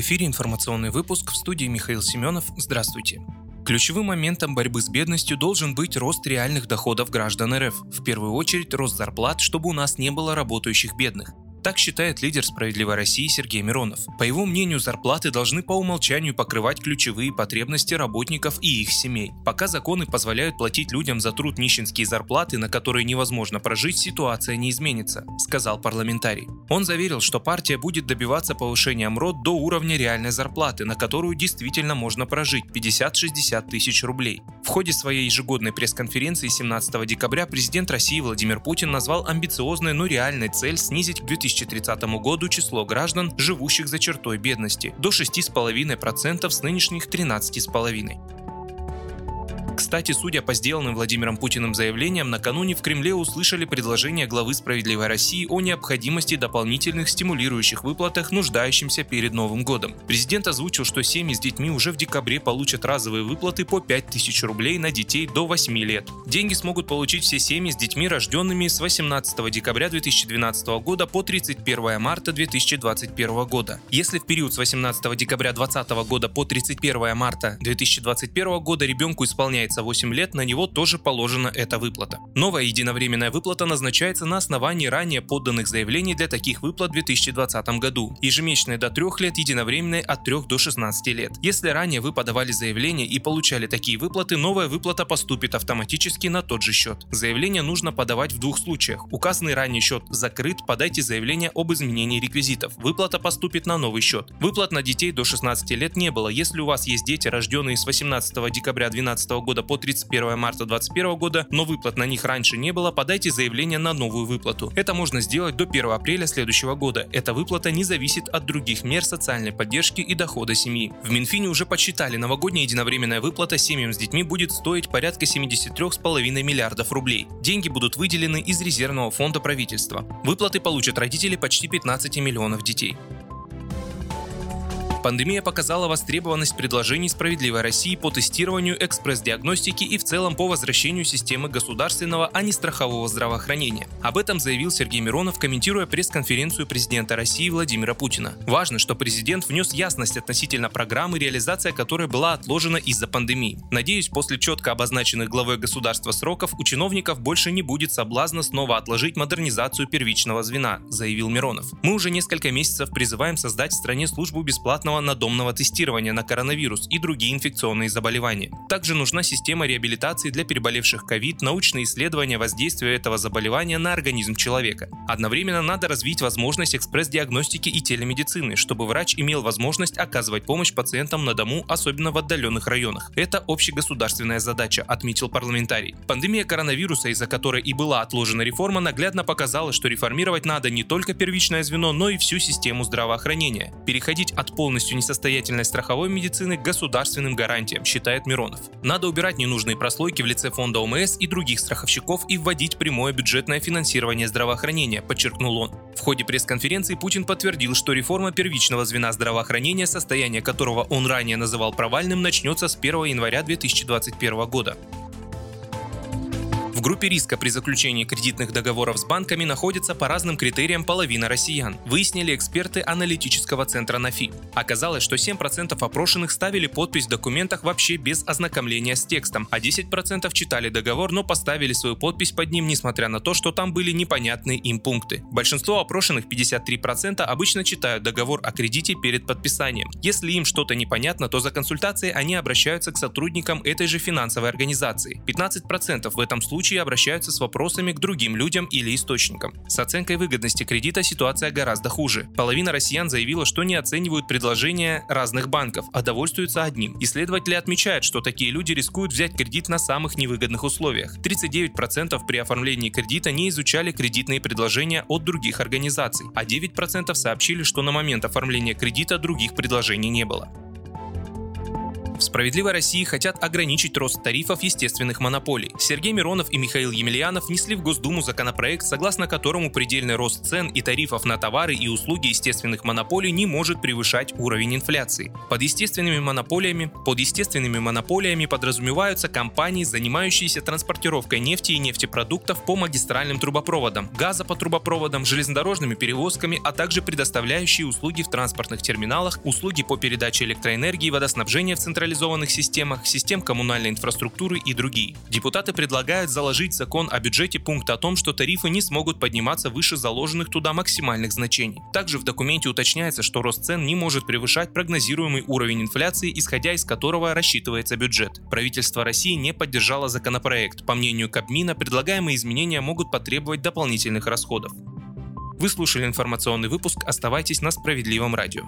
В эфире информационный выпуск в студии Михаил Семенов. Здравствуйте. Ключевым моментом борьбы с бедностью должен быть рост реальных доходов граждан РФ. В первую очередь рост зарплат, чтобы у нас не было работающих бедных. Так считает лидер «Справедливой России» Сергей Миронов. По его мнению, зарплаты должны по умолчанию покрывать ключевые потребности работников и их семей. Пока законы позволяют платить людям за труд нищенские зарплаты, на которые невозможно прожить, ситуация не изменится, сказал парламентарий. Он заверил, что партия будет добиваться повышения МРОД до уровня реальной зарплаты, на которую действительно можно прожить 50-60 тысяч рублей. В ходе своей ежегодной пресс-конференции 17 декабря президент России Владимир Путин назвал амбициозной, но реальной цель снизить к 2000 2030 году число граждан, живущих за чертой бедности, до 6,5% с нынешних 13,5%. Кстати, судя по сделанным Владимиром Путиным заявлениям, накануне в Кремле услышали предложение главы «Справедливой России» о необходимости дополнительных стимулирующих выплатах нуждающимся перед Новым годом. Президент озвучил, что семьи с детьми уже в декабре получат разовые выплаты по 5000 рублей на детей до 8 лет. Деньги смогут получить все семьи с детьми, рожденными с 18 декабря 2012 года по 31 марта 2021 года. Если в период с 18 декабря 2020 года по 31 марта 2021 года ребенку исполняется исполняется 8 лет, на него тоже положена эта выплата. Новая единовременная выплата назначается на основании ранее подданных заявлений для таких выплат в 2020 году. Ежемесячная до 3 лет, единовременная от 3 до 16 лет. Если ранее вы подавали заявление и получали такие выплаты, новая выплата поступит автоматически на тот же счет. Заявление нужно подавать в двух случаях. Указанный ранее счет закрыт, подайте заявление об изменении реквизитов. Выплата поступит на новый счет. Выплат на детей до 16 лет не было. Если у вас есть дети, рожденные с 18 декабря 2012 года года по 31 марта 2021 года, но выплат на них раньше не было, подайте заявление на новую выплату. Это можно сделать до 1 апреля следующего года. Эта выплата не зависит от других мер социальной поддержки и дохода семьи. В Минфине уже подсчитали, новогодняя единовременная выплата семьям с детьми будет стоить порядка 73,5 миллиардов рублей. Деньги будут выделены из резервного фонда правительства. Выплаты получат родители почти 15 миллионов детей. Пандемия показала востребованность предложений «Справедливой России» по тестированию экспресс-диагностики и в целом по возвращению системы государственного, а не страхового здравоохранения. Об этом заявил Сергей Миронов, комментируя пресс-конференцию президента России Владимира Путина. Важно, что президент внес ясность относительно программы, реализация которой была отложена из-за пандемии. Надеюсь, после четко обозначенных главой государства сроков у чиновников больше не будет соблазна снова отложить модернизацию первичного звена, заявил Миронов. Мы уже несколько месяцев призываем создать в стране службу бесплатного бесплатного надомного тестирования на коронавирус и другие инфекционные заболевания. Также нужна система реабилитации для переболевших ковид, научные исследования воздействия этого заболевания на организм человека. Одновременно надо развить возможность экспресс-диагностики и телемедицины, чтобы врач имел возможность оказывать помощь пациентам на дому, особенно в отдаленных районах. Это общегосударственная задача, отметил парламентарий. Пандемия коронавируса, из-за которой и была отложена реформа, наглядно показала, что реформировать надо не только первичное звено, но и всю систему здравоохранения. Переходить от полностью полностью несостоятельной страховой медицины государственным гарантиям, считает Миронов. Надо убирать ненужные прослойки в лице фонда ОМС и других страховщиков и вводить прямое бюджетное финансирование здравоохранения, подчеркнул он. В ходе пресс-конференции Путин подтвердил, что реформа первичного звена здравоохранения, состояние которого он ранее называл провальным, начнется с 1 января 2021 года. В группе риска при заключении кредитных договоров с банками находится по разным критериям половина россиян, выяснили эксперты аналитического центра НАФИ. Оказалось, что 7% опрошенных ставили подпись в документах вообще без ознакомления с текстом, а 10% читали договор, но поставили свою подпись под ним, несмотря на то, что там были непонятные им пункты. Большинство опрошенных, 53%, обычно читают договор о кредите перед подписанием. Если им что-то непонятно, то за консультацией они обращаются к сотрудникам этой же финансовой организации. 15% в этом случае случае обращаются с вопросами к другим людям или источникам. С оценкой выгодности кредита ситуация гораздо хуже. Половина россиян заявила, что не оценивают предложения разных банков, а довольствуются одним. Исследователи отмечают, что такие люди рискуют взять кредит на самых невыгодных условиях. 39% при оформлении кредита не изучали кредитные предложения от других организаций, а 9% сообщили, что на момент оформления кредита других предложений не было. В «Справедливой России» хотят ограничить рост тарифов естественных монополий. Сергей Миронов и Михаил Емельянов внесли в Госдуму законопроект, согласно которому предельный рост цен и тарифов на товары и услуги естественных монополий не может превышать уровень инфляции. Под естественными монополиями, под естественными монополиями подразумеваются компании, занимающиеся транспортировкой нефти и нефтепродуктов по магистральным трубопроводам, газа по трубопроводам, железнодорожными перевозками, а также предоставляющие услуги в транспортных терминалах, услуги по передаче электроэнергии, водоснабжения в централизованных системах, систем коммунальной инфраструктуры и другие. Депутаты предлагают заложить в закон о бюджете пункт о том, что тарифы не смогут подниматься выше заложенных туда максимальных значений. Также в документе уточняется, что рост цен не может превышать прогнозируемый уровень инфляции, исходя из которого рассчитывается бюджет. Правительство России не поддержало законопроект. По мнению Кабмина, предлагаемые изменения могут потребовать дополнительных расходов. Вы слушали информационный выпуск «Оставайтесь на справедливом радио».